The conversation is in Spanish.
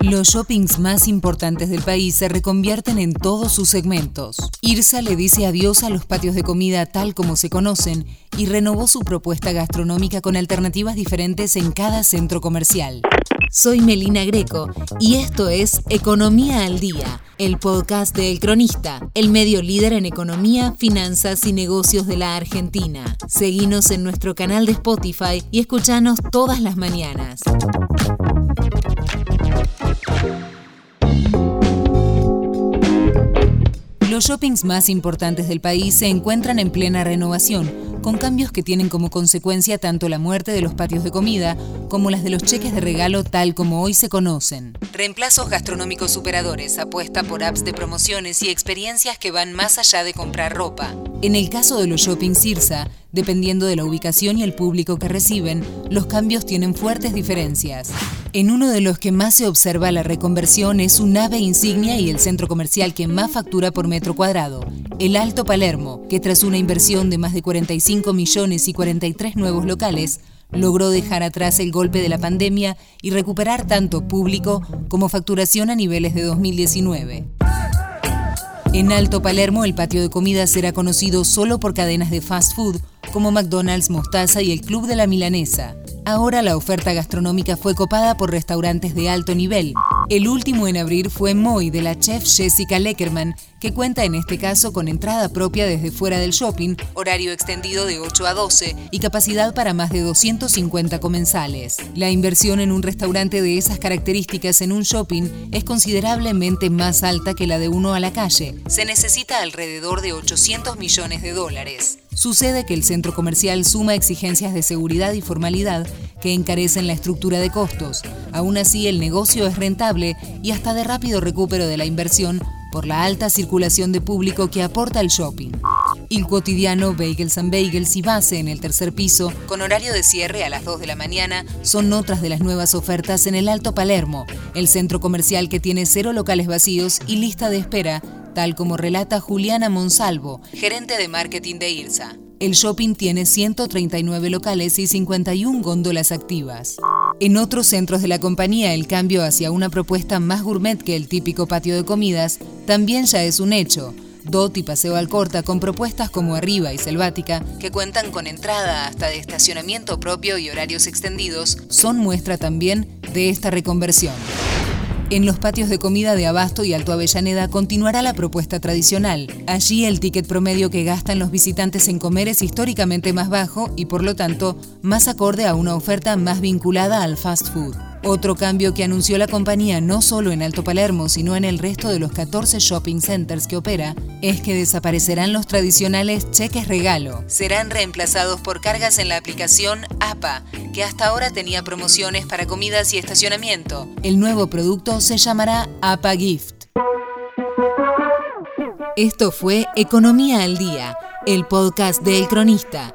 Los shoppings más importantes del país se reconvierten en todos sus segmentos. IRSA le dice adiós a los patios de comida tal como se conocen y renovó su propuesta gastronómica con alternativas diferentes en cada centro comercial. Soy Melina Greco y esto es Economía al Día, el podcast de El Cronista, el medio líder en economía, finanzas y negocios de la Argentina. Seguinos en nuestro canal de Spotify y escuchanos todas las mañanas. Los shoppings más importantes del país se encuentran en plena renovación, con cambios que tienen como consecuencia tanto la muerte de los patios de comida como las de los cheques de regalo tal como hoy se conocen. Reemplazos gastronómicos superadores apuesta por apps de promociones y experiencias que van más allá de comprar ropa. En el caso de los shoppings Cirsa, dependiendo de la ubicación y el público que reciben, los cambios tienen fuertes diferencias. En uno de los que más se observa la reconversión es un ave insignia y el centro comercial que más factura por metro cuadrado, el Alto Palermo, que tras una inversión de más de 45 millones y 43 nuevos locales, logró dejar atrás el golpe de la pandemia y recuperar tanto público como facturación a niveles de 2019. En Alto Palermo, el patio de comida será conocido solo por cadenas de fast food como McDonald's, Mostaza y el Club de la Milanesa. Ahora la oferta gastronómica fue copada por restaurantes de alto nivel. El último en abrir fue Moy de la chef Jessica Leckerman, que cuenta en este caso con entrada propia desde fuera del shopping, horario extendido de 8 a 12 y capacidad para más de 250 comensales. La inversión en un restaurante de esas características en un shopping es considerablemente más alta que la de uno a la calle. Se necesita alrededor de 800 millones de dólares. Sucede que el centro comercial suma exigencias de seguridad y formalidad que encarecen la estructura de costos. Aún así, el negocio es rentable y hasta de rápido recupero de la inversión por la alta circulación de público que aporta el shopping. El cotidiano Bagels and Bagels y Base en el tercer piso, con horario de cierre a las 2 de la mañana, son otras de las nuevas ofertas en el Alto Palermo, el centro comercial que tiene cero locales vacíos y lista de espera tal como relata Juliana Monsalvo, gerente de marketing de IRSA. El shopping tiene 139 locales y 51 góndolas activas. En otros centros de la compañía, el cambio hacia una propuesta más gourmet que el típico patio de comidas también ya es un hecho. DOT y Paseo Alcorta con propuestas como Arriba y Selvática, que cuentan con entrada hasta de estacionamiento propio y horarios extendidos, son muestra también de esta reconversión. En los patios de comida de Abasto y Alto Avellaneda continuará la propuesta tradicional. Allí el ticket promedio que gastan los visitantes en comer es históricamente más bajo y por lo tanto más acorde a una oferta más vinculada al fast food. Otro cambio que anunció la compañía no solo en Alto Palermo, sino en el resto de los 14 shopping centers que opera, es que desaparecerán los tradicionales cheques regalo. Serán reemplazados por cargas en la aplicación APA, que hasta ahora tenía promociones para comidas y estacionamiento. El nuevo producto se llamará APA Gift. Esto fue Economía al Día, el podcast de El Cronista.